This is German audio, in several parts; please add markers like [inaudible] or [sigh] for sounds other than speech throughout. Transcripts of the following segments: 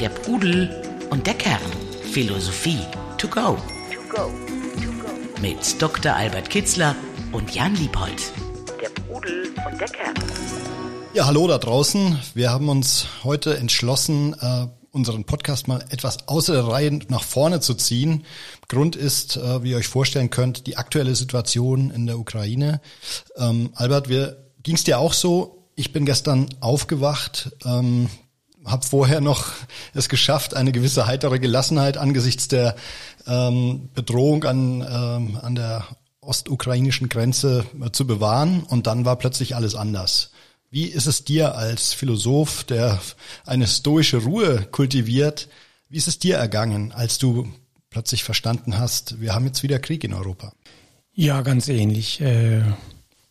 Der Pudel und der Kern. Philosophie to go. Mit Dr. Albert Kitzler und Jan Liebold. Der Pudel und der Kern. Ja, hallo da draußen. Wir haben uns heute entschlossen, äh, unseren Podcast mal etwas außer der Reihe nach vorne zu ziehen. Grund ist, äh, wie ihr euch vorstellen könnt, die aktuelle Situation in der Ukraine. Ähm, Albert, ging es dir auch so? Ich bin gestern aufgewacht, ähm, habe vorher noch es geschafft, eine gewisse heitere Gelassenheit angesichts der ähm, Bedrohung an, ähm, an der ostukrainischen Grenze äh, zu bewahren. Und dann war plötzlich alles anders. Wie ist es dir als Philosoph, der eine stoische Ruhe kultiviert, wie ist es dir ergangen, als du plötzlich verstanden hast, wir haben jetzt wieder Krieg in Europa? Ja, ganz ähnlich. Äh,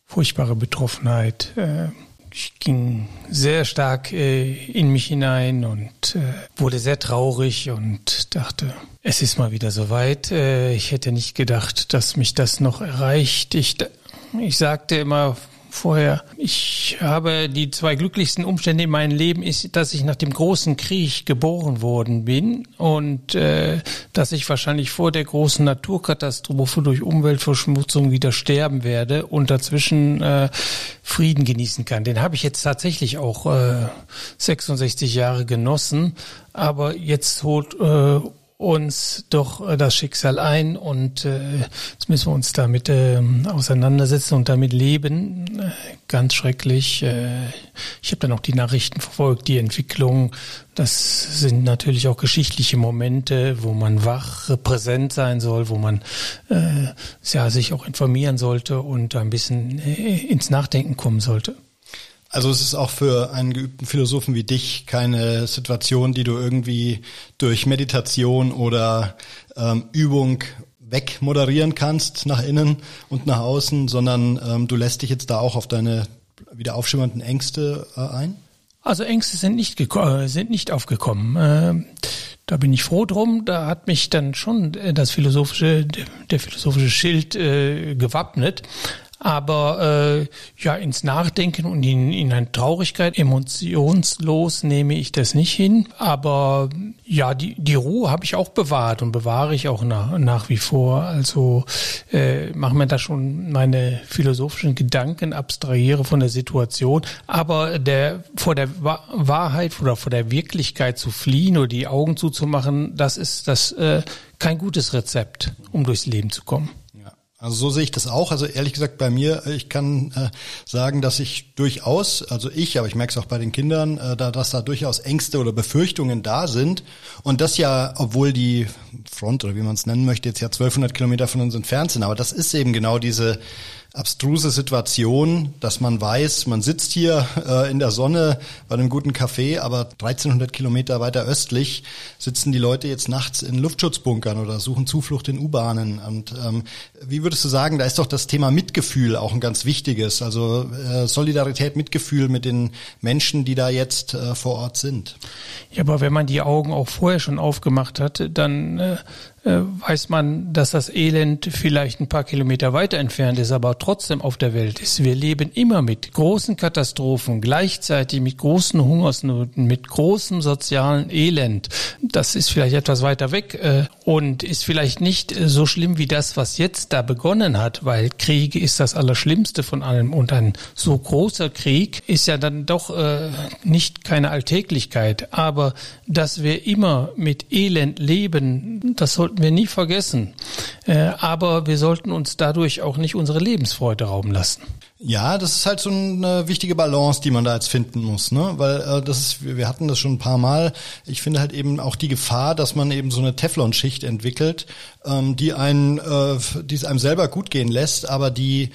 furchtbare Betroffenheit. Äh, ich ging sehr stark äh, in mich hinein und äh, wurde sehr traurig und dachte, es ist mal wieder soweit. Äh, ich hätte nicht gedacht, dass mich das noch erreicht. Ich, ich sagte immer vorher. Ich habe die zwei glücklichsten Umstände in meinem Leben ist, dass ich nach dem großen Krieg geboren worden bin und äh, dass ich wahrscheinlich vor der großen Naturkatastrophe durch Umweltverschmutzung wieder sterben werde und dazwischen äh, Frieden genießen kann. Den habe ich jetzt tatsächlich auch äh, 66 Jahre genossen, aber jetzt holt äh, uns doch äh, das Schicksal ein und äh, jetzt müssen wir uns damit äh, auseinandersetzen und damit leben. Äh, ganz schrecklich. Äh, ich habe dann auch die Nachrichten verfolgt, die Entwicklung. Das sind natürlich auch geschichtliche Momente, wo man wach präsent sein soll, wo man äh, ja, sich auch informieren sollte und ein bisschen äh, ins Nachdenken kommen sollte. Also es ist auch für einen geübten Philosophen wie dich keine Situation, die du irgendwie durch Meditation oder ähm, Übung wegmoderieren kannst nach innen und nach außen, sondern ähm, du lässt dich jetzt da auch auf deine wieder aufschimmernden Ängste äh, ein? Also Ängste sind nicht, äh, sind nicht aufgekommen. Äh, da bin ich froh drum. Da hat mich dann schon äh, das philosophische, der philosophische Schild äh, gewappnet. Aber äh, ja, ins Nachdenken und in, in eine Traurigkeit, emotionslos nehme ich das nicht hin. Aber ja, die, die Ruhe habe ich auch bewahrt und bewahre ich auch nach, nach wie vor. Also äh, mache mir da schon meine philosophischen Gedanken, abstrahiere von der Situation. Aber der vor der Wahrheit oder vor der Wirklichkeit zu fliehen oder die Augen zuzumachen, das ist das äh, kein gutes Rezept, um durchs Leben zu kommen. Also so sehe ich das auch. Also ehrlich gesagt bei mir, ich kann äh, sagen, dass ich durchaus, also ich, aber ich merke es auch bei den Kindern, äh, da, dass da durchaus Ängste oder Befürchtungen da sind. Und das ja, obwohl die Front oder wie man es nennen möchte, jetzt ja 1200 Kilometer von uns entfernt sind. Aber das ist eben genau diese abstruse Situation, dass man weiß, man sitzt hier äh, in der Sonne bei einem guten Café, aber 1300 Kilometer weiter östlich sitzen die Leute jetzt nachts in Luftschutzbunkern oder suchen Zuflucht in U-Bahnen. Und ähm, wie würdest du sagen, da ist doch das Thema Mitgefühl auch ein ganz wichtiges, also äh, Solidarität, Mitgefühl mit den Menschen, die da jetzt äh, vor Ort sind. Ja, aber wenn man die Augen auch vorher schon aufgemacht hat, dann äh, weiß man, dass das Elend vielleicht ein paar Kilometer weiter entfernt ist, aber trotzdem auf der Welt ist. Wir leben immer mit großen Katastrophen, gleichzeitig mit großen Hungersnöten, mit großem sozialen Elend. Das ist vielleicht etwas weiter weg äh, und ist vielleicht nicht so schlimm wie das, was jetzt da begonnen hat, weil Krieg ist das Allerschlimmste von allem und ein so großer Krieg ist ja dann doch äh, nicht keine Alltäglichkeit. Aber dass wir immer mit Elend leben, das sollten wir nie vergessen. Äh, aber wir sollten uns dadurch auch nicht unsere Lebensfreude rauben lassen. Ja, das ist halt so eine wichtige Balance, die man da jetzt finden muss, ne? Weil äh, das ist, wir hatten das schon ein paar Mal. Ich finde halt eben auch die Gefahr, dass man eben so eine Teflonschicht entwickelt, ähm, die einen, äh, die es einem selber gut gehen lässt, aber die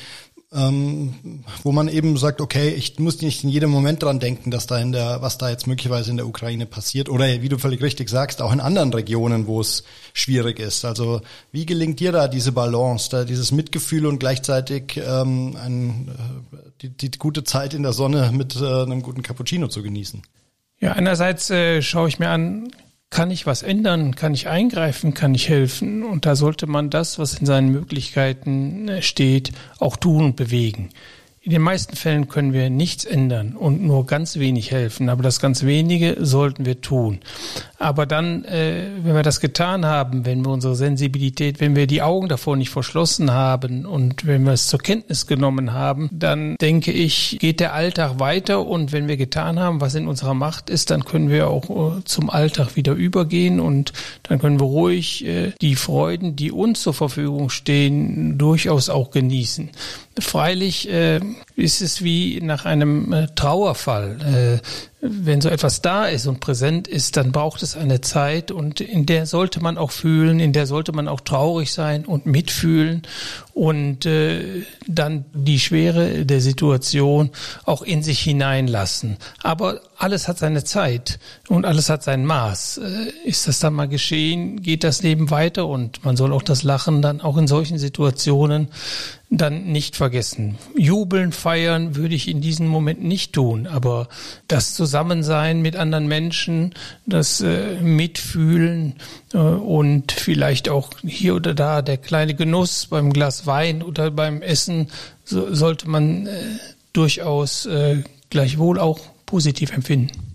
ähm, wo man eben sagt, okay, ich muss nicht in jedem Moment dran denken, dass da in der, was da jetzt möglicherweise in der Ukraine passiert oder wie du völlig richtig sagst, auch in anderen Regionen, wo es schwierig ist. Also wie gelingt dir da diese Balance, da dieses Mitgefühl und gleichzeitig ähm, ein, äh, die, die gute Zeit in der Sonne mit äh, einem guten Cappuccino zu genießen? Ja, einerseits äh, schaue ich mir an, kann ich was ändern? Kann ich eingreifen? Kann ich helfen? Und da sollte man das, was in seinen Möglichkeiten äh, steht, auch tun und bewegen. In den meisten Fällen können wir nichts ändern und nur ganz wenig helfen, aber das ganz wenige sollten wir tun. Aber dann, äh, wenn wir das getan haben, wenn wir unsere Sensibilität, wenn wir die Augen davor nicht verschlossen haben und wenn wir es zur Kenntnis genommen haben, dann denke ich, geht der Alltag weiter und wenn wir getan haben, was in unserer Macht ist, dann können wir auch äh, zum Alltag wieder übergehen und dann können wir ruhig äh, die Freuden, die uns zur Verfügung stehen, durchaus auch genießen. Freilich äh, ist es wie nach einem äh, Trauerfall. Äh, wenn so etwas da ist und präsent ist, dann braucht es eine Zeit und in der sollte man auch fühlen, in der sollte man auch traurig sein und mitfühlen und äh, dann die Schwere der Situation auch in sich hineinlassen. Aber alles hat seine Zeit und alles hat sein Maß. Äh, ist das dann mal geschehen, geht das Leben weiter und man soll auch das Lachen dann auch in solchen Situationen dann nicht vergessen. Jubeln, feiern würde ich in diesem Moment nicht tun, aber das Zusammensein mit anderen Menschen, das äh, Mitfühlen äh, und vielleicht auch hier oder da der kleine Genuss beim Glas Wein oder beim Essen so, sollte man äh, durchaus äh, gleichwohl auch positiv empfinden.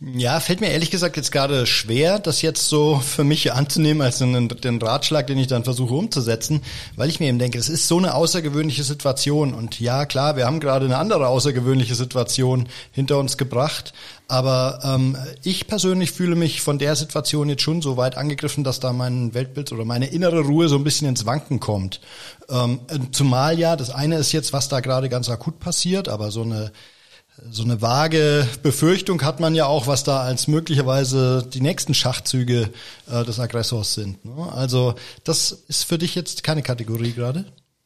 Ja, fällt mir ehrlich gesagt jetzt gerade schwer, das jetzt so für mich anzunehmen als einen, den Ratschlag, den ich dann versuche umzusetzen, weil ich mir eben denke, es ist so eine außergewöhnliche Situation und ja, klar, wir haben gerade eine andere außergewöhnliche Situation hinter uns gebracht, aber ähm, ich persönlich fühle mich von der Situation jetzt schon so weit angegriffen, dass da mein Weltbild oder meine innere Ruhe so ein bisschen ins Wanken kommt. Ähm, zumal ja, das eine ist jetzt, was da gerade ganz akut passiert, aber so eine so eine vage Befürchtung hat man ja auch, was da als möglicherweise die nächsten Schachzüge äh, des Aggressors sind. Ne? Also das ist für dich jetzt keine Kategorie gerade?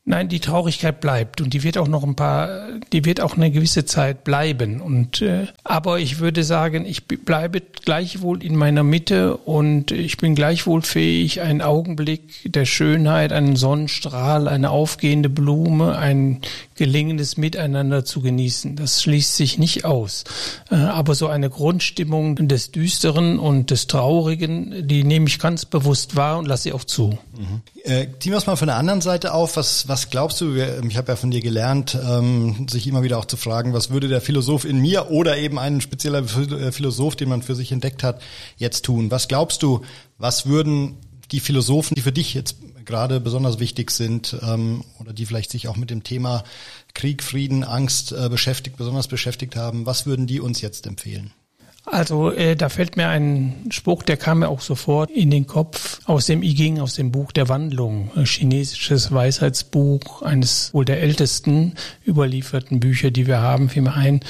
Nein, die Traurigkeit bleibt und die wird auch noch ein paar, die wird auch eine gewisse Zeit bleiben. Und äh, aber ich würde sagen, ich bleibe gleichwohl in meiner Mitte und ich bin gleichwohl fähig, einen Augenblick der Schönheit, einen Sonnenstrahl, eine aufgehende Blume, ein gelingendes Miteinander zu genießen. Das schließt sich nicht aus. Äh, aber so eine Grundstimmung des Düsteren und des Traurigen, die nehme ich ganz bewusst wahr und lasse sie auch zu. Mhm. Äh, es mal von der anderen Seite auf. Was, was glaubst du? Ich habe ja von dir gelernt, ähm, sich immer wieder auch zu fragen, was würde der Philosoph in mir oder eben ein spezieller äh, Philosoph, den man für sich entdeckt hat, jetzt tun? Was glaubst du, was würden die Philosophen, die für dich jetzt gerade besonders wichtig sind ähm, oder die vielleicht sich auch mit dem Thema Krieg, Frieden, Angst äh, beschäftigt, besonders beschäftigt haben, was würden die uns jetzt empfehlen? Also äh, da fällt mir ein Spruch, der kam mir auch sofort in den Kopf aus dem I Ging, aus dem Buch der Wandlung, ein chinesisches Weisheitsbuch, eines wohl der ältesten überlieferten Bücher, die wir haben, fiel mir ein.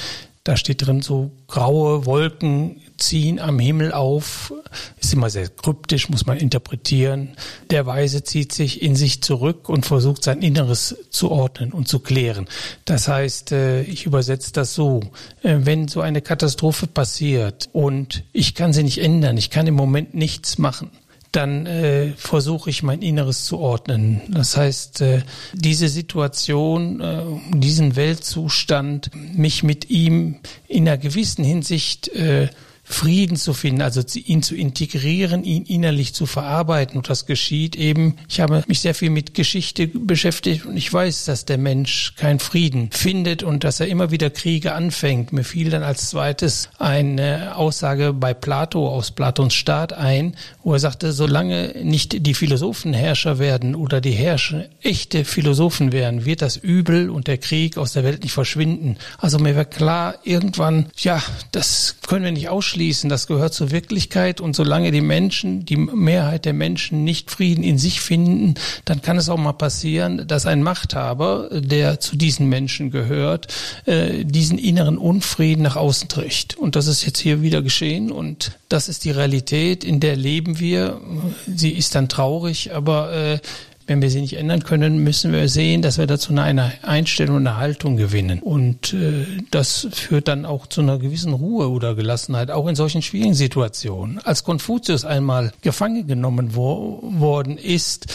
Da steht drin so graue Wolken ziehen am Himmel auf. Ist immer sehr kryptisch, muss man interpretieren. Der Weise zieht sich in sich zurück und versucht sein Inneres zu ordnen und zu klären. Das heißt, äh, ich übersetze das so, äh, wenn so eine Katastrophe passiert und ich kann sie nicht ändern, ich kann im Moment nichts machen, dann äh, versuche ich mein Inneres zu ordnen. Das heißt, äh, diese Situation, äh, diesen Weltzustand, mich mit ihm in einer gewissen Hinsicht äh, Frieden zu finden, also ihn zu integrieren, ihn innerlich zu verarbeiten. Und das geschieht eben, ich habe mich sehr viel mit Geschichte beschäftigt und ich weiß, dass der Mensch keinen Frieden findet und dass er immer wieder Kriege anfängt. Mir fiel dann als zweites eine Aussage bei Plato aus Platons Staat ein, wo er sagte, solange nicht die Philosophen Herrscher werden oder die Herrscher echte Philosophen werden, wird das Übel und der Krieg aus der Welt nicht verschwinden. Also mir war klar, irgendwann, ja, das können wir nicht ausschließen. Das gehört zur Wirklichkeit. Und solange die Menschen, die Mehrheit der Menschen nicht Frieden in sich finden, dann kann es auch mal passieren, dass ein Machthaber, der zu diesen Menschen gehört, äh, diesen inneren Unfrieden nach außen trägt. Und das ist jetzt hier wieder geschehen. Und das ist die Realität, in der leben wir. Sie ist dann traurig, aber äh, wenn wir sie nicht ändern können, müssen wir sehen, dass wir dazu eine Einstellung, eine Haltung gewinnen. Und äh, das führt dann auch zu einer gewissen Ruhe oder Gelassenheit, auch in solchen schwierigen Situationen. Als Konfuzius einmal gefangen genommen wo, worden ist,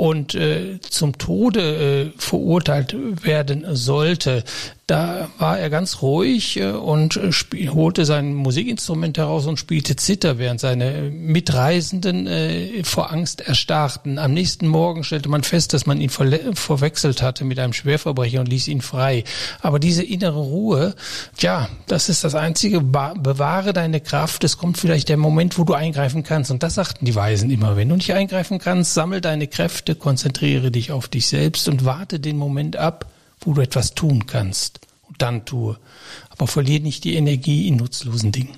und äh, zum Tode äh, verurteilt werden sollte, Da war er ganz ruhig äh, und äh, spiel, holte sein Musikinstrument heraus und spielte Zither, während seine Mitreisenden äh, vor Angst erstarrten. Am nächsten Morgen stellte man fest, dass man ihn verwechselt hatte mit einem Schwerverbrecher und ließ ihn frei. Aber diese innere Ruhe, ja, das ist das Einzige. Bewahre deine Kraft. Es kommt vielleicht der Moment, wo du eingreifen kannst. Und das sagten die Weisen immer. Wenn du nicht eingreifen kannst, sammel deine Kräfte, konzentriere dich auf dich selbst und warte den Moment ab, wo du etwas tun kannst. Und dann tue. Aber verliere nicht die Energie in nutzlosen Dingen.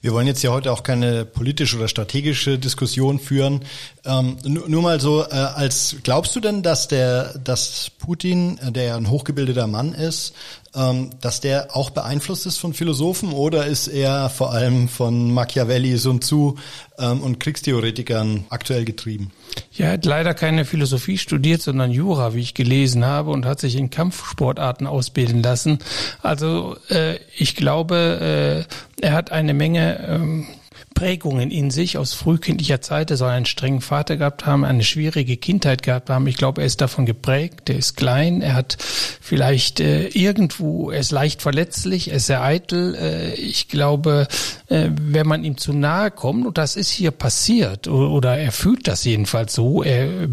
Wir wollen jetzt ja heute auch keine politische oder strategische Diskussion führen. Ähm, nur, mal so, äh, als glaubst du denn, dass der, dass Putin, äh, der ja ein hochgebildeter Mann ist, dass der auch beeinflusst ist von Philosophen oder ist er vor allem von Machiavelli, Sun Tzu ähm, und Kriegstheoretikern aktuell getrieben? Ja, er hat leider keine Philosophie studiert, sondern Jura, wie ich gelesen habe, und hat sich in Kampfsportarten ausbilden lassen. Also äh, ich glaube, äh, er hat eine Menge ähm, Prägungen in sich aus frühkindlicher Zeit. Er soll einen strengen Vater gehabt haben, eine schwierige Kindheit gehabt haben. Ich glaube, er ist davon geprägt. Er ist klein. Er hat vielleicht äh, irgendwo, er ist leicht verletzlich, er ist sehr eitel. Äh, ich glaube, äh, wenn man ihm zu nahe kommt, und das ist hier passiert, oder er fühlt das jedenfalls so, er,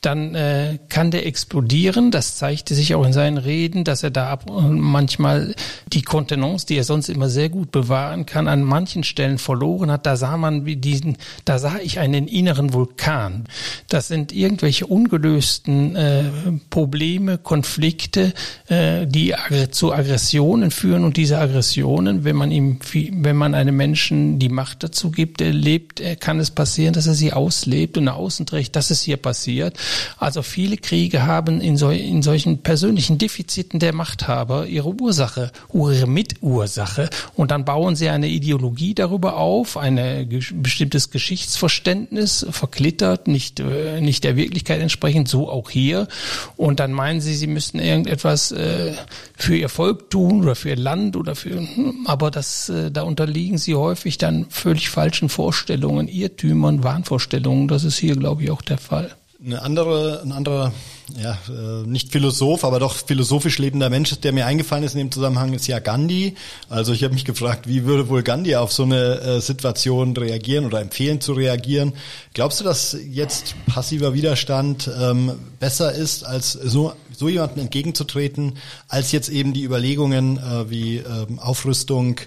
dann äh, kann der explodieren. Das zeigte sich auch in seinen Reden, dass er da ab und manchmal die Kontenance, die er sonst immer sehr gut bewahren kann, an manchen Stellen verloren hat, da sah man wie diesen, da sah ich einen inneren Vulkan. Das sind irgendwelche ungelösten äh, Probleme, Konflikte, äh, die zu Aggressionen führen und diese Aggressionen, wenn man ihm, wenn man einem Menschen die Macht dazu gibt, er lebt, kann es passieren, dass er sie auslebt und nach außen trägt, dass es hier passiert. Also viele Kriege haben in, so, in solchen persönlichen Defiziten der Machthaber ihre Ursache, ihre Mitursache und dann bauen sie eine Ideologie darüber auf, ein bestimmtes Geschichtsverständnis, verklittert, nicht, äh, nicht der Wirklichkeit entsprechend, so auch hier. Und dann meinen sie, sie müssten irgendetwas äh, für ihr Volk tun oder für ihr Land oder für, aber das, äh, da unterliegen sie häufig dann völlig falschen Vorstellungen, Irrtümern, Wahnvorstellungen. Das ist hier, glaube ich, auch der Fall. Eine andere, ein anderer, ja, äh, nicht Philosoph, aber doch philosophisch lebender Mensch, der mir eingefallen ist in dem Zusammenhang, ist ja Gandhi. Also ich habe mich gefragt, wie würde wohl Gandhi auf so eine äh, Situation reagieren oder empfehlen zu reagieren? Glaubst du, dass jetzt passiver Widerstand ähm, besser ist, als so, so jemanden entgegenzutreten, als jetzt eben die Überlegungen äh, wie ähm, Aufrüstung,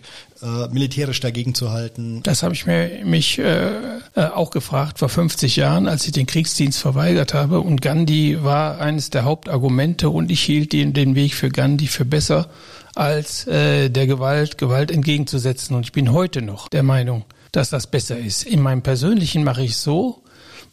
äh, militärisch dagegen zu halten? Das habe ich mir mich äh, äh auch gefragt vor 50 Jahren, als ich den Kriegsdienst verweigert habe. Und Gandhi war eines der Hauptargumente und ich hielt den, den Weg für Gandhi für besser als äh, der Gewalt Gewalt entgegenzusetzen. Und ich bin heute noch der Meinung, dass das besser ist. In meinem persönlichen mache ich so,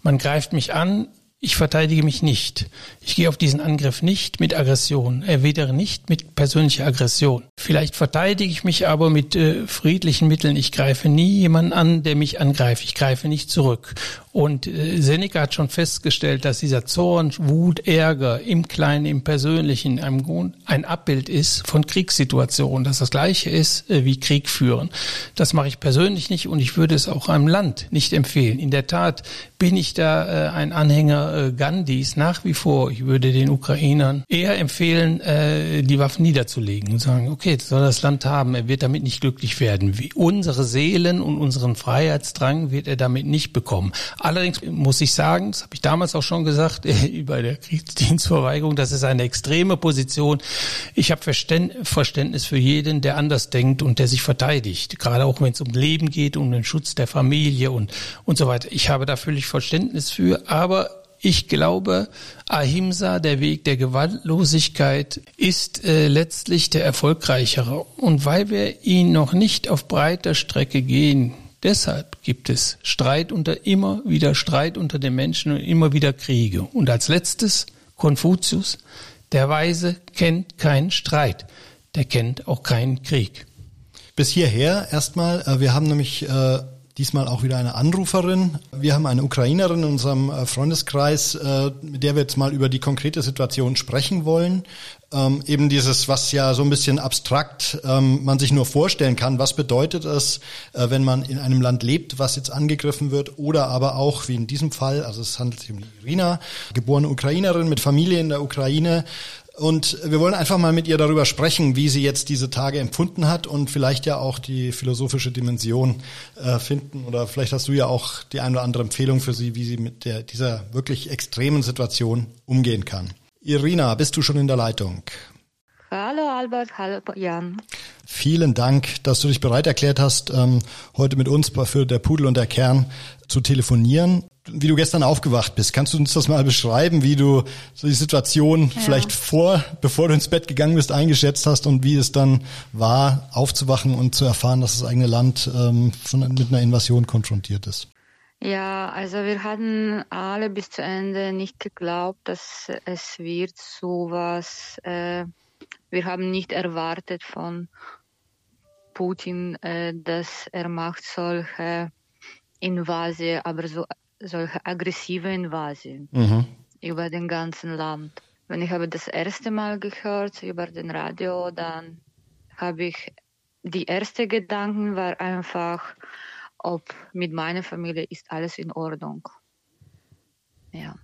man greift mich an, ich verteidige mich nicht. Ich gehe auf diesen Angriff nicht mit Aggression, erwidere nicht mit persönlicher Aggression. Vielleicht verteidige ich mich aber mit äh, friedlichen Mitteln. Ich greife nie jemanden an, der mich angreift. Ich greife nicht zurück. Und äh, Seneca hat schon festgestellt, dass dieser Zorn, Wut, Ärger im Kleinen, im Persönlichen ein, Abbild ist von Kriegssituationen, dass das gleiche ist äh, wie Krieg führen. Das mache ich persönlich nicht und ich würde es auch einem Land nicht empfehlen. In der Tat bin ich da äh, ein Anhänger äh, Gandhis nach wie vor. Ich würde den Ukrainern eher empfehlen, äh, die Waffen niederzulegen und sagen, okay, soll das Land haben, er wird damit nicht glücklich werden. Wie unsere Seelen und unseren Freiheitsdrang wird er damit nicht bekommen. Allerdings muss ich sagen, das habe ich damals auch schon gesagt, [laughs] bei der Kriegsdienstverweigerung, das ist eine extreme Position. Ich habe Verständnis für jeden, der anders denkt und der sich verteidigt. Gerade auch wenn es um Leben geht, um den Schutz der Familie und, und so weiter. Ich habe da völlig Verständnis für, aber ich glaube, Ahimsa, der Weg der Gewaltlosigkeit, ist äh, letztlich der erfolgreichere. Und weil wir ihn noch nicht auf breiter Strecke gehen, Deshalb gibt es Streit unter immer wieder Streit unter den Menschen und immer wieder Kriege. Und als letztes Konfuzius, der Weise kennt keinen Streit, der kennt auch keinen Krieg. Bis hierher erstmal. Äh, wir haben nämlich äh, diesmal auch wieder eine Anruferin. Wir haben eine Ukrainerin in unserem äh, Freundeskreis, mit der wir jetzt mal über die konkrete Situation sprechen wollen ähm, eben dieses, was ja so ein bisschen abstrakt ähm, man sich nur vorstellen kann, was bedeutet es, äh, wenn man in einem Land lebt, was jetzt angegriffen wird, oder aber auch, wie in diesem Fall, also es handelt sich um Irina, geborene Ukrainerin mit Familie in der Ukraine, Und wir wollen einfach mal mit ihr darüber sprechen, wie sie jetzt diese Tage empfunden hat und vielleicht ja auch die philosophische Dimension äh, finden. Oder vielleicht hast du ja auch die eine oder andere Empfehlung für sie, wie sie mit der, dieser wirklich extremen Situation umgehen kann. Irina, bist du schon in der Leitung? Hallo Albert, hallo Jan. Vielen Dank, dass du dich bereit erklärt hast, ähm, heute mit uns für der Pudel und der Kern zu telefonieren. Wie du gestern aufgewacht bist, kannst du uns das mal beschreiben, wie du so die Situation ja. vielleicht vor, bevor du ins Bett gegangen bist, eingeschätzt hast und wie es dann war, aufzuwachen und zu erfahren, dass das eigene Land ähm, von, mit einer Invasion konfrontiert ist? Ja, also wir hatten alle bis zu Ende nicht geglaubt, dass es wird sowas äh, wir haben nicht erwartet von Putin, äh, dass er macht solche Invasion, aber so solche aggressive Invasion mhm. über den ganzen Land. Wenn ich habe das erste Mal gehört über den Radio, dann habe ich die erste Gedanken war einfach, ob mit meiner Familie ist alles in Ordnung. Ja.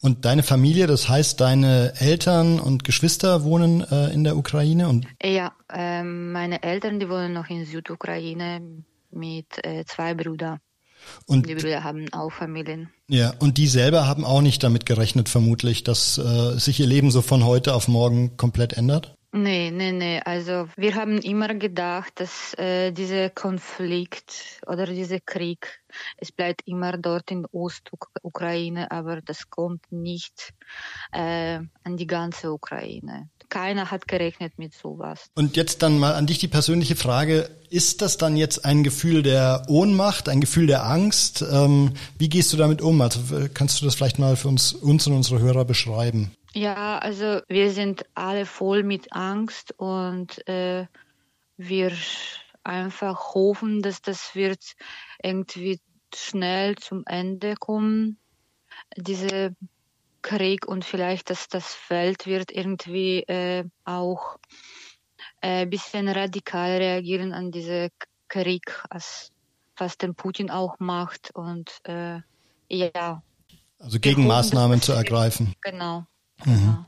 Und deine Familie, das heißt, deine Eltern und Geschwister wohnen äh, in der Ukraine? Und ja, äh, meine Eltern, die wohnen noch in Südukraine mit äh, zwei Brüdern. Und die Brüder haben auch Familien. Ja, und die selber haben auch nicht damit gerechnet, vermutlich, dass äh, sich ihr Leben so von heute auf morgen komplett ändert? Nee, nee, nee. Also wir haben immer gedacht, dass äh, dieser Konflikt oder dieser Krieg, es bleibt immer dort in Ostukraine, aber das kommt nicht äh, an die ganze Ukraine. Keiner hat gerechnet mit sowas. Und jetzt dann mal an dich die persönliche Frage, ist das dann jetzt ein Gefühl der Ohnmacht, ein Gefühl der Angst? Ähm, wie gehst du damit um? Also kannst du das vielleicht mal für uns, uns und unsere Hörer beschreiben? Ja, also wir sind alle voll mit Angst und äh, wir einfach hoffen, dass das wird irgendwie schnell zum Ende kommen, diese Krieg und vielleicht, dass das Feld wird irgendwie äh, auch ein äh, bisschen radikal reagieren an diese Krieg, als was den Putin auch macht und äh, ja. Also Gegenmaßnahmen zu ergreifen. Genau. Mhm.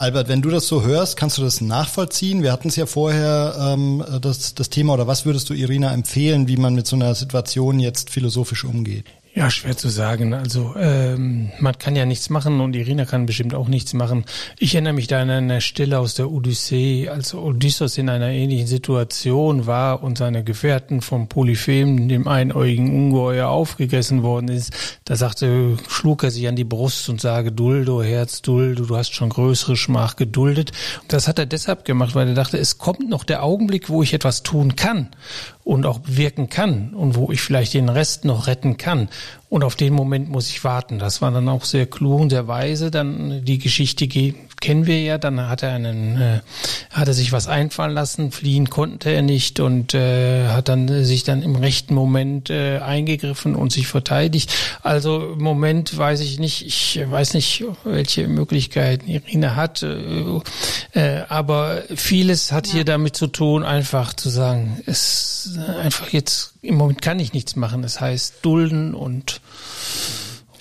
Albert, wenn du das so hörst, kannst du das nachvollziehen? Wir hatten es ja vorher ähm, das, das Thema oder was würdest du Irina empfehlen, wie man mit so einer Situation jetzt philosophisch umgeht? Ja, schwer zu sagen. Also ähm, man kann ja nichts machen und Irina kann bestimmt auch nichts machen. Ich erinnere mich da an eine Stelle aus der Odyssee, als Odysseus in einer ähnlichen Situation war und seine Gefährten vom Polyphem, dem einäugigen Ungeheuer, aufgegessen worden ist. Da sagte, schlug er sich an die Brust und sage, Duldo, Herz, Duldo, du hast schon größere Schmach geduldet. Das hat er deshalb gemacht, weil er dachte, es kommt noch der Augenblick, wo ich etwas tun kann und auch wirken kann und wo ich vielleicht den Rest noch retten kann. Und auf den Moment muss ich warten. Das war dann auch sehr klug und sehr weise. Dann die Geschichte kennen wir ja. Dann hat er einen, äh, hat er sich was einfallen lassen. Fliehen konnte er nicht und äh, hat dann äh, sich dann im rechten Moment äh, eingegriffen und sich verteidigt. Also im Moment weiß ich nicht. Ich weiß nicht, welche Möglichkeiten Irina hat. Äh, äh, aber vieles hat ja. hier damit zu tun, einfach zu sagen, es einfach jetzt im Moment kann ich nichts machen. Das heißt dulden und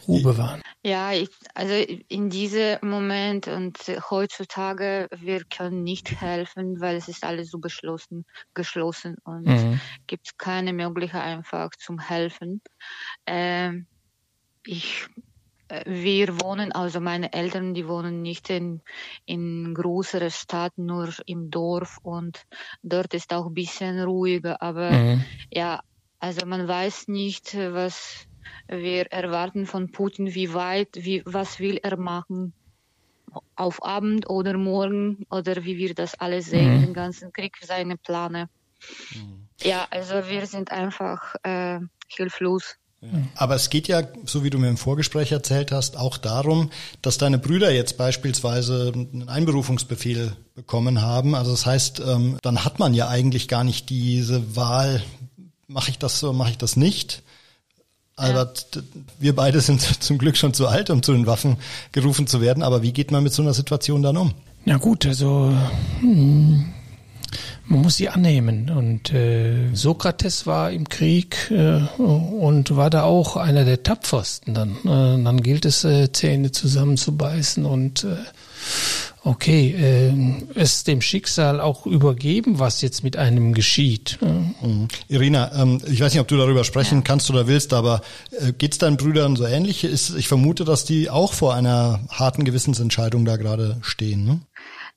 Ruhe bewahren. Ja, ich, also in diesem Moment und heutzutage, wir können nicht helfen, weil es ist alles so beschlossen, geschlossen und mhm. gibt keine Möglichkeit einfach zum Helfen. Ähm, ich äh, wir wohnen, also meine Eltern, die wohnen nicht in, in größerer Stadt, nur im Dorf und dort ist auch ein bisschen ruhiger, aber mhm. ja, also man weiß nicht, was wir erwarten von Putin, wie weit, wie, was will er machen auf Abend oder morgen oder wie wir das alles sehen, mhm. den ganzen Krieg, seine Pläne. Mhm. Ja, also wir sind einfach äh, hilflos. Ja. Aber es geht ja, so wie du mir im Vorgespräch erzählt hast, auch darum, dass deine Brüder jetzt beispielsweise einen Einberufungsbefehl bekommen haben. Also das heißt, ähm, dann hat man ja eigentlich gar nicht diese Wahl, mache ich das so, mache ich das nicht. Albert, ja. wir beide sind [laughs] zum Glück schon zu alt, um zu den Waffen gerufen zu werden. Aber wie geht man mit so einer Situation dann um? Na gut, also hm, man muss sie annehmen. Und äh, Sokrates war im Krieg äh, und war da auch einer der tapfersten. Dann, äh, dann gilt es, äh, Zähne zusammenzubeißen und äh, okay, äh, es dem Schicksal auch übergeben, was jetzt mit einem geschieht. Mhm. Irina, ähm, ich weiß nicht, ob du darüber sprechen ja. kannst oder willst, aber äh, geht es deinen Brüdern so ähnlich? Ist, ich vermute, dass die auch vor einer harten Gewissensentscheidung da gerade stehen. Ne?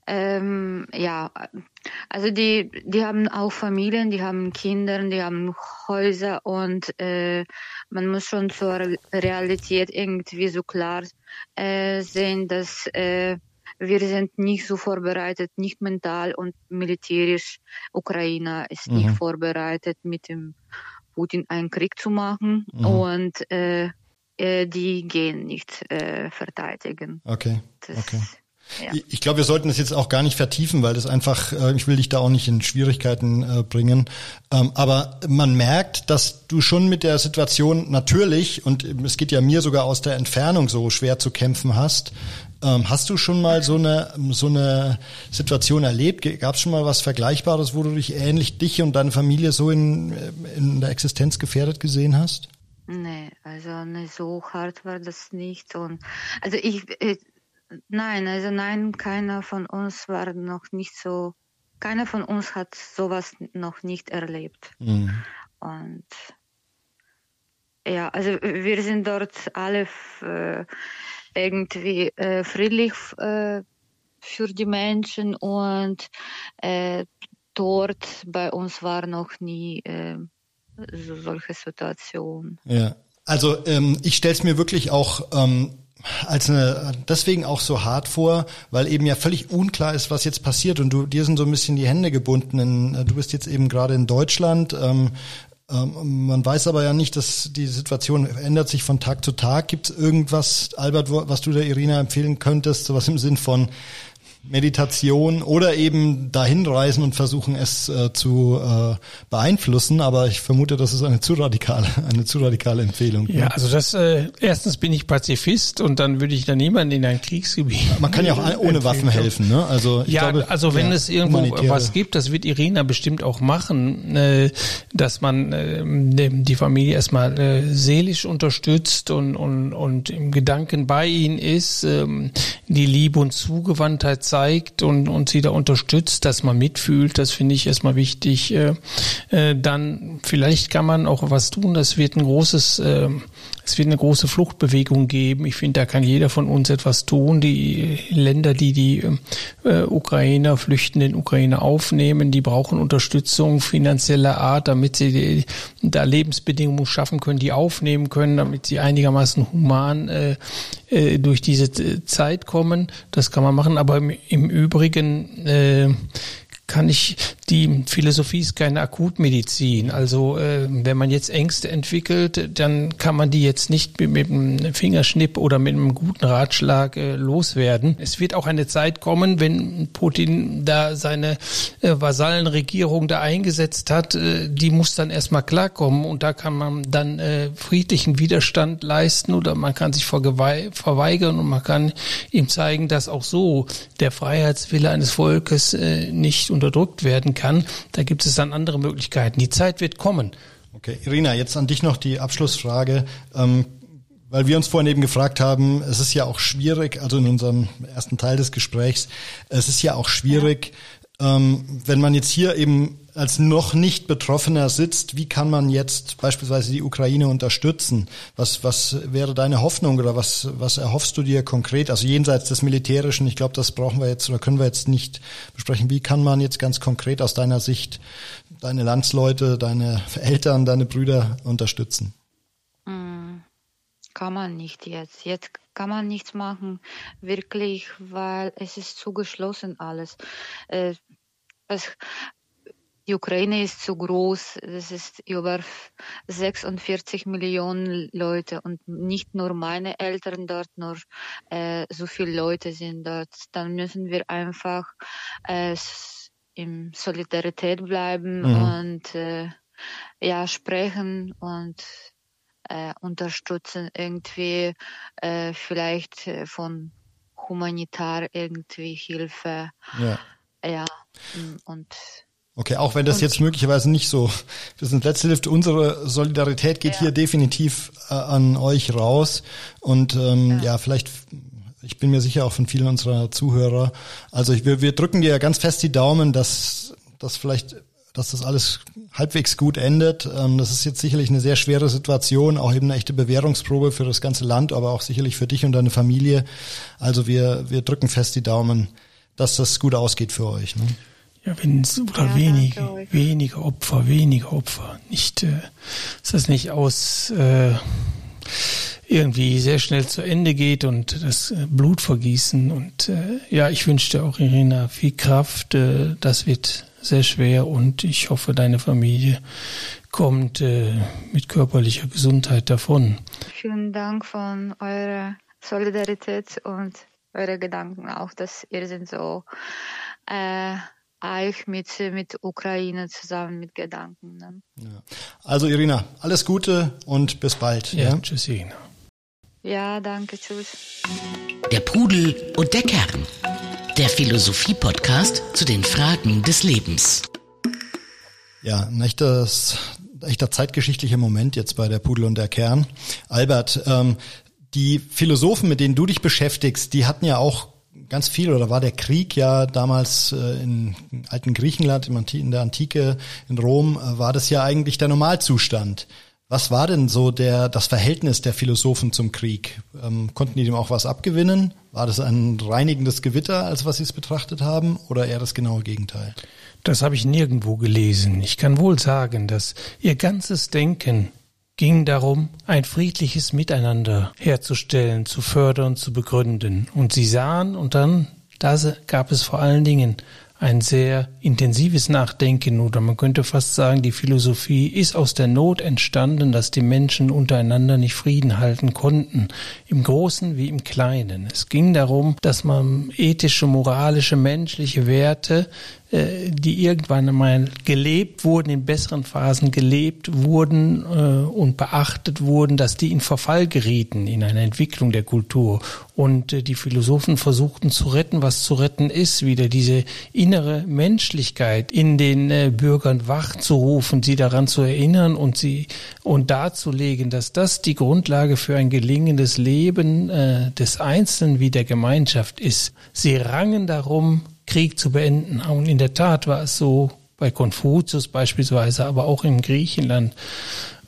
Ähm, ja, also die, die haben auch Familien, die haben Kinder, die haben Häuser und äh, man muss schon zur Realität irgendwie so klar äh, sehen, dass äh, wir sind nicht so vorbereitet, nicht mental und militärisch. Ukraine ist mhm. nicht vorbereitet, mit dem Putin einen Krieg zu machen mhm. und äh, äh, die gehen nicht äh, verteidigen. Okay. Das, okay. Ja. Ich glaube, wir sollten das jetzt auch gar nicht vertiefen, weil das einfach, äh, ich will dich da auch nicht in Schwierigkeiten äh, bringen. Ähm, aber man merkt, dass du schon mit der Situation natürlich, und es geht ja mir sogar aus der Entfernung so schwer zu kämpfen hast. Ähm, hast du schon mal so eine, so eine Situation erlebt? Gab es schon mal was Vergleichbares, wo du dich ähnlich dich und deine Familie so in, in der Existenz gefährdet gesehen hast? Nee, also so hart war das nicht. Und also ich, ich Nein, also nein, keiner von uns war noch nicht so, keiner von uns hat sowas noch nicht erlebt. Mhm. Und ja, also wir sind dort alle äh, irgendwie äh, friedlich äh, für die Menschen und äh, dort bei uns war noch nie äh, so, solche Situation. Ja, also ähm, ich stelle es mir wirklich auch ähm, als eine, deswegen auch so hart vor, weil eben ja völlig unklar ist, was jetzt passiert und du, dir sind so ein bisschen die Hände gebunden. In, du bist jetzt eben gerade in Deutschland. Ähm, man weiß aber ja nicht, dass die Situation ändert sich von Tag zu Tag. Gibt es irgendwas, Albert, was du der Irina empfehlen könntest, sowas im Sinn von, Meditation oder eben dahin reisen und versuchen es äh, zu äh, beeinflussen. Aber ich vermute, das ist eine zu radikale, [laughs] eine zu radikale Empfehlung. Ja, ne? also das äh, erstens bin ich Pazifist und dann würde ich da niemanden in ein Kriegsgebiet. Man kann ja auch [laughs] ohne Waffen helfen, ne? Also ich ja, glaube, also wenn ja, es irgendwo was gibt, das wird Irina bestimmt auch machen, äh, dass man äh, die Familie erstmal äh, seelisch unterstützt und und und im Gedanken bei ihnen ist, äh, die Liebe und Zugewandtheit zeigt und, und sie da unterstützt, dass man mitfühlt, das finde ich erstmal wichtig. Äh, äh, dann vielleicht kann man auch was tun. Das wird ein großes äh, es wird eine große Fluchtbewegung geben. Ich finde, da kann jeder von uns etwas tun. Die Länder, die die äh, Ukrainer, flüchtenden Ukrainer aufnehmen, die brauchen Unterstützung finanzieller Art, damit sie da Lebensbedingungen schaffen können, die aufnehmen können, damit sie einigermaßen human durch diese Zeit kommen. Das kann man machen. Aber im, Übrigen äh, kann ich, die Philosophie ist keine Akutmedizin. Also äh, wenn man jetzt Ängste entwickelt, dann kann man die jetzt nicht mit, mit einem Fingerschnipp oder mit einem guten Ratschlag äh, loswerden. Es wird auch eine Zeit kommen, wenn Putin da seine äh, Vasallenregierung da eingesetzt hat, äh, die muss dann erstmal klarkommen und da kann man dann äh, friedlichen Widerstand leisten oder man kann sich verweigern und man kann ihm zeigen, dass auch so der Freiheitswille eines Volkes äh, nicht unterdrückt werden kann. Da gibt es dann andere Möglichkeiten. Die Zeit wird kommen. Okay, Irina, jetzt an dich noch die Abschlussfrage. Ähm, weil wir uns vorhin eben gefragt haben, es ist ja auch schwierig, also in unserem ersten Teil des Gesprächs, es ist ja auch schwierig, ja. Ähm, wenn man jetzt hier eben als noch nicht Betroffener sitzt, wie kann man jetzt beispielsweise die Ukraine unterstützen? Was, was wäre deine Hoffnung oder was, was erhoffst du dir konkret? Also jenseits des Militärischen, ich glaube, das brauchen wir jetzt oder können wir jetzt nicht besprechen. Wie kann man jetzt ganz konkret aus deiner Sicht deine Landsleute, deine Eltern, deine Brüder unterstützen? Hm, kann man nicht jetzt. Jetzt kann man nichts machen, wirklich, weil es ist zugeschlossen alles. Äh, es, die Ukraine ist zu groß. Es ist über 46 Millionen Leute und nicht nur meine Eltern dort, nur äh, so viele Leute sind dort. Dann müssen wir einfach äh, in Solidarität bleiben mhm. und äh, ja sprechen und äh, unterstützen irgendwie äh, vielleicht äh, von humanitar irgendwie Hilfe. Ja. Ja. Und Okay, auch wenn das und jetzt möglicherweise nicht so bis ins letzte Lift, unsere Solidarität geht ja. hier definitiv äh, an euch raus und ähm, ja. ja. vielleicht ich bin mir sicher auch von vielen unserer Zuhörer. Also ich, wir, wir drücken dir ganz fest die Daumen, dass, dass vielleicht dass das alles halbwegs gut endet. Ähm, das ist jetzt sicherlich eine sehr schwere Situation, auch eben eine echte Bewährungsprobe für das ganze Land, aber auch sicherlich für dich und deine Familie. Also wir, wir drücken fest die Daumen, dass das gut ausgeht für euch. Ne? Ja, wenn es oder ja, wenige, wenige Opfer, wenige Opfer. Nicht, äh, ist das nicht aus äh, irgendwie sehr schnell zu Ende geht und das äh, Blut vergießen. Und äh, ja, ich wünschte auch Irina viel Kraft. Äh, das wird sehr schwer und ich hoffe, deine Familie kommt äh, mit körperlicher Gesundheit davon. Vielen Dank von eurer Solidarität und eure Gedanken auch, dass ihr sind so äh, euch mit, mit Ukraine zusammen mit Gedanken. Ne? Ja. Also Irina, alles Gute und bis bald. Ja, ja? tschüss Irina. Ja, danke, tschüss. Der Pudel und der Kern der Philosophie-Podcast zu den Fragen des Lebens. Ja, ein echtes, echter zeitgeschichtlicher Moment jetzt bei der Pudel und der Kern. Albert, ähm, die Philosophen, mit denen du dich beschäftigst, die hatten ja auch ganz viel, oder war der Krieg ja damals äh, in alten Griechenland, in der Antike, in Rom, äh, war das ja eigentlich der Normalzustand. Was war denn so der, das Verhältnis der Philosophen zum Krieg? Ähm, konnten die dem auch was abgewinnen? War das ein reinigendes Gewitter, als was Sie es betrachtet haben, oder eher das genaue Gegenteil? Das habe ich nirgendwo gelesen. Ich kann wohl sagen, dass ihr ganzes Denken ging darum, ein friedliches Miteinander herzustellen, zu fördern, zu begründen. Und sie sahen, und dann, da gab es vor allen Dingen ein sehr intensives Nachdenken oder man könnte fast sagen, die Philosophie ist aus der Not entstanden, dass die Menschen untereinander nicht Frieden halten konnten, im Großen wie im Kleinen. Es ging darum, dass man ethische, moralische, menschliche Werte die irgendwann einmal gelebt wurden, in besseren Phasen gelebt wurden äh, und beachtet wurden, dass die in Verfall gerieten in einer Entwicklung der Kultur. Und äh, die Philosophen versuchten zu retten, was zu retten ist, wieder diese innere Menschlichkeit in den äh, Bürgern wachzurufen, sie daran zu erinnern und sie und darzulegen, dass das die Grundlage für ein gelingendes Leben äh, des Einzelnen wie der Gemeinschaft ist. Sie rangen darum, Krieg zu beenden. Und in der Tat war es so bei Konfuzius beispielsweise, aber auch in Griechenland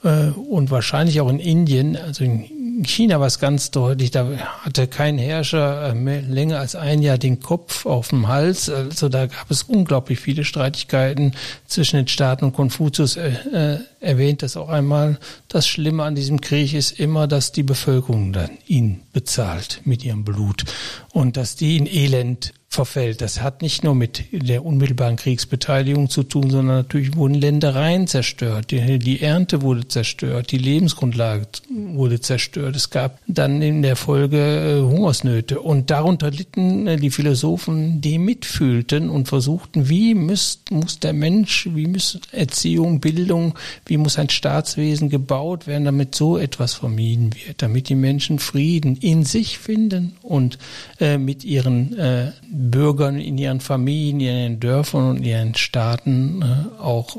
äh, und wahrscheinlich auch in Indien, also in China war es ganz deutlich, da hatte kein Herrscher äh, länger als ein Jahr den Kopf auf dem Hals. Also da gab es unglaublich viele Streitigkeiten zwischen den Staaten und Konfuzius äh, äh, erwähnt das auch einmal. Das Schlimme an diesem Krieg ist immer, dass die Bevölkerung dann ihn bezahlt mit ihrem Blut und dass die in Elend verfällt. Das hat nicht nur mit der unmittelbaren Kriegsbeteiligung zu tun, sondern natürlich wurden Ländereien zerstört, die, die, Ernte wurde zerstört, die Lebensgrundlage wurde zerstört. Es gab dann in der Folge äh, Hungersnöte und darunter litten äh, die Philosophen, die mitfühlten und versuchten, wie muss, muss der Mensch, wie muss Erziehung, Bildung, wie muss ein Staatswesen gebaut werden, damit so etwas vermieden wird, damit die Menschen Frieden in sich finden und äh, mit ihren äh, Bürgern in ihren Familien, in ihren Dörfern und ihren Staaten äh, auch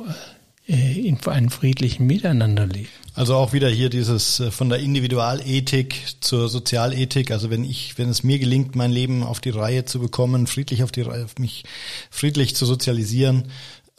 äh, in einem friedlichen Miteinander leben. Also auch wieder hier dieses äh, von der Individualethik zur Sozialethik. Also wenn ich, wenn es mir gelingt, mein Leben auf die Reihe zu bekommen, friedlich auf die Reihe, mich friedlich zu sozialisieren,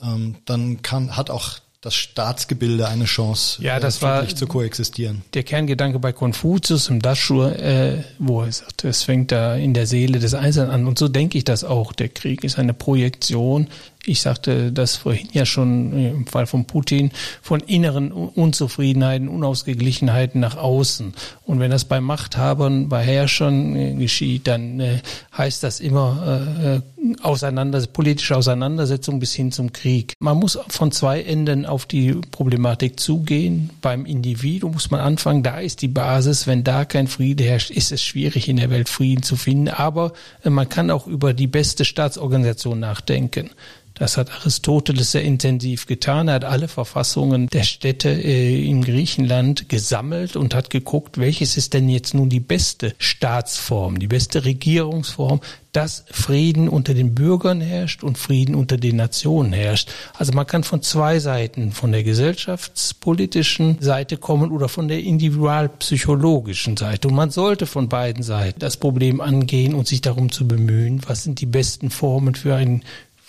ähm, dann kann, hat auch das Staatsgebilde eine Chance, ja, das äh, war zu koexistieren. Der Kerngedanke bei Konfuzius im Daschur, äh, wo er sagt, es fängt da in der Seele des Einzelnen an. Und so denke ich das auch. Der Krieg ist eine Projektion ich sagte das vorhin ja schon im Fall von Putin, von inneren Unzufriedenheiten, Unausgeglichenheiten nach außen. Und wenn das bei Machthabern, bei Herrschern äh, geschieht, dann äh, heißt das immer äh, politische Auseinandersetzung bis hin zum Krieg. Man muss von zwei Enden auf die Problematik zugehen. Beim Individuum muss man anfangen, da ist die Basis. Wenn da kein Friede herrscht, ist es schwierig, in der Welt Frieden zu finden. Aber man kann auch über die beste Staatsorganisation nachdenken Das hat Aristoteles sehr intensiv getan. Er hat alle Verfassungen der Städte äh, in Griechenland gesammelt und hat geguckt, welches ist denn jetzt nun die beste Staatsform, die beste Regierungsform, dass Frieden unter den Bürgern herrscht und Frieden unter den Nationen herrscht. Also man kann von zwei Seiten, von der gesellschaftspolitischen Seite kommen oder von der individualpsychologischen Seite. Und man sollte von beiden Seiten das Problem angehen und sich darum zu bemühen, was sind die besten Formen für ein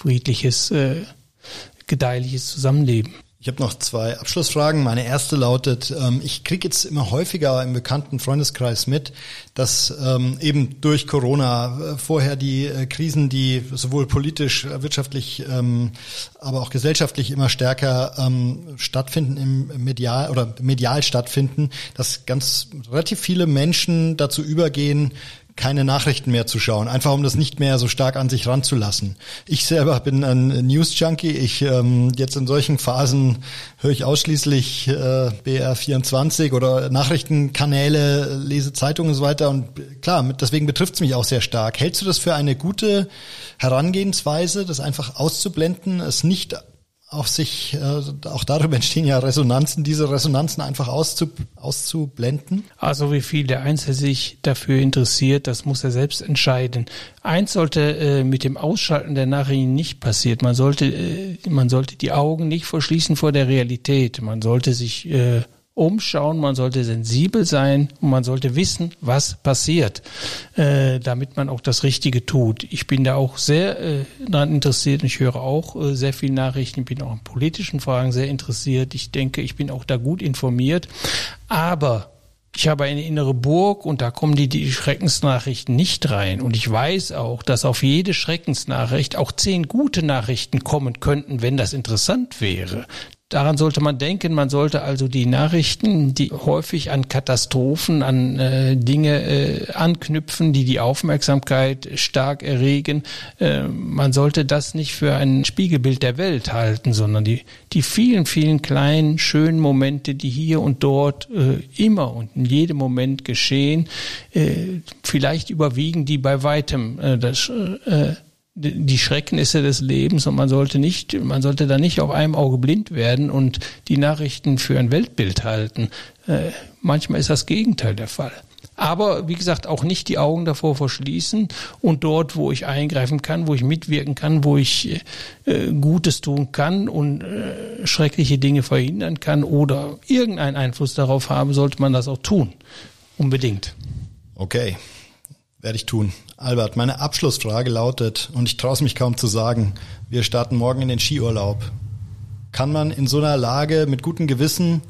friedliches, äh, gedeihliches Zusammenleben. Ich habe noch zwei Abschlussfragen. Meine erste lautet, ähm, ich kriege jetzt immer häufiger im bekannten Freundeskreis mit, dass ähm, eben durch Corona äh, vorher die äh, Krisen, die sowohl politisch, äh, wirtschaftlich, ähm, aber auch gesellschaftlich immer stärker ähm, stattfinden im Medial oder medial stattfinden, dass ganz relativ viele Menschen dazu übergehen, keine Nachrichten mehr zu schauen, einfach um das nicht mehr so stark an sich ranzulassen. Ich selber bin ein News-Junkie. Ich ähm, jetzt in solchen Phasen höre ich ausschließlich äh, BR24 oder Nachrichtenkanäle, lese Zeitungen und so weiter. Und klar, deswegen betrifft es mich auch sehr stark. Hältst du das für eine gute Herangehensweise, das einfach auszublenden, es nicht auch sich, äh, auch darüber entstehen ja Resonanzen, diese Resonanzen einfach auszu, auszublenden? Also wie viel der Einzelne sich dafür interessiert, das muss er selbst entscheiden. Eins sollte äh, mit dem Ausschalten der Nachrichten nicht passieren. Man sollte, äh, man sollte die Augen nicht verschließen vor der Realität. Man sollte sich äh, umschauen, man sollte sensibel sein und man sollte wissen, was passiert, äh, damit man auch das Richtige tut. Ich bin da auch sehr äh, daran interessiert und ich höre auch äh, sehr viele Nachrichten, ich bin auch in politischen Fragen sehr interessiert. Ich denke, ich bin auch da gut informiert. Aber ich habe eine innere Burg und da kommen die, die Schreckensnachrichten nicht rein. Und ich weiß auch, dass auf jede Schreckensnachricht auch zehn gute Nachrichten kommen könnten, wenn das interessant wäre. Daran sollte man denken. Man sollte also die Nachrichten, die häufig an Katastrophen, an äh, Dinge äh, anknüpfen, die die Aufmerksamkeit stark erregen, äh, man sollte das nicht für ein Spiegelbild der Welt halten, sondern die, die vielen, vielen kleinen, schönen Momente, die hier und dort äh, immer und in jedem Moment geschehen, äh, vielleicht überwiegen die bei weitem äh, das die Schrecknisse des Lebens und man sollte nicht, man sollte da nicht auf einem Auge blind werden und die Nachrichten für ein Weltbild halten. Äh, manchmal ist das Gegenteil der Fall. Aber wie gesagt, auch nicht die Augen davor verschließen und dort, wo ich eingreifen kann, wo ich mitwirken kann, wo ich äh, Gutes tun kann und äh, schreckliche Dinge verhindern kann oder irgendeinen Einfluss darauf haben, sollte man das auch tun. Unbedingt. Okay, werde ich tun. Albert, meine Abschlussfrage lautet, und ich traue es mich kaum zu sagen, wir starten morgen in den Skiurlaub. Kann man in so einer Lage mit gutem Gewissen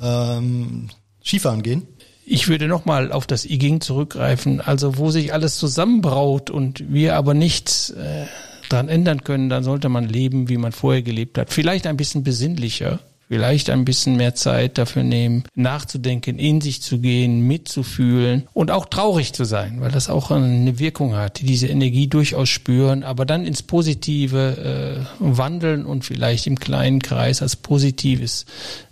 ähm, Skifahren gehen? Ich würde nochmal auf das IGING zurückgreifen, also wo sich alles zusammenbraut und wir aber nichts äh, daran ändern können, dann sollte man leben, wie man vorher gelebt hat. Vielleicht ein bisschen besinnlicher, vielleicht ein bisschen mehr Zeit dafür nehmen, nachzudenken, in sich zu gehen, mitzufühlen und auch traurig zu sein, weil das auch eine Wirkung hat, die diese Energie durchaus spüren, aber dann ins Positive äh, wandeln und vielleicht im kleinen Kreis als Positives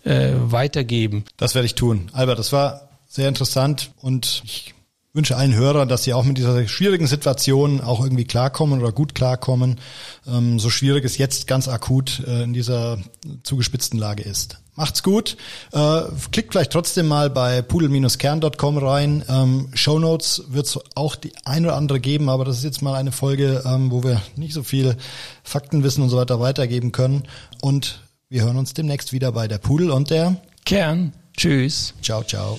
äh, weitergeben. Das werde ich tun. Albert, das war sehr interessant und ich wünsche allen Hörern, dass sie auch mit dieser schwierigen Situation auch irgendwie klarkommen oder gut klarkommen, ähm, so schwierig es jetzt ganz akut äh, in dieser zugespitzten Lage ist. Macht's gut. Äh, klickt vielleicht trotzdem mal bei pudel-kern.com rein. Ähm, Show Notes wird es auch die ein oder andere geben, aber das ist jetzt mal eine Folge, ähm, wo wir nicht so viel Faktenwissen und so weiter weitergeben können. Und wir hören uns demnächst wieder bei der Pudel und der Kern. Tschüss. Ciao, ciao.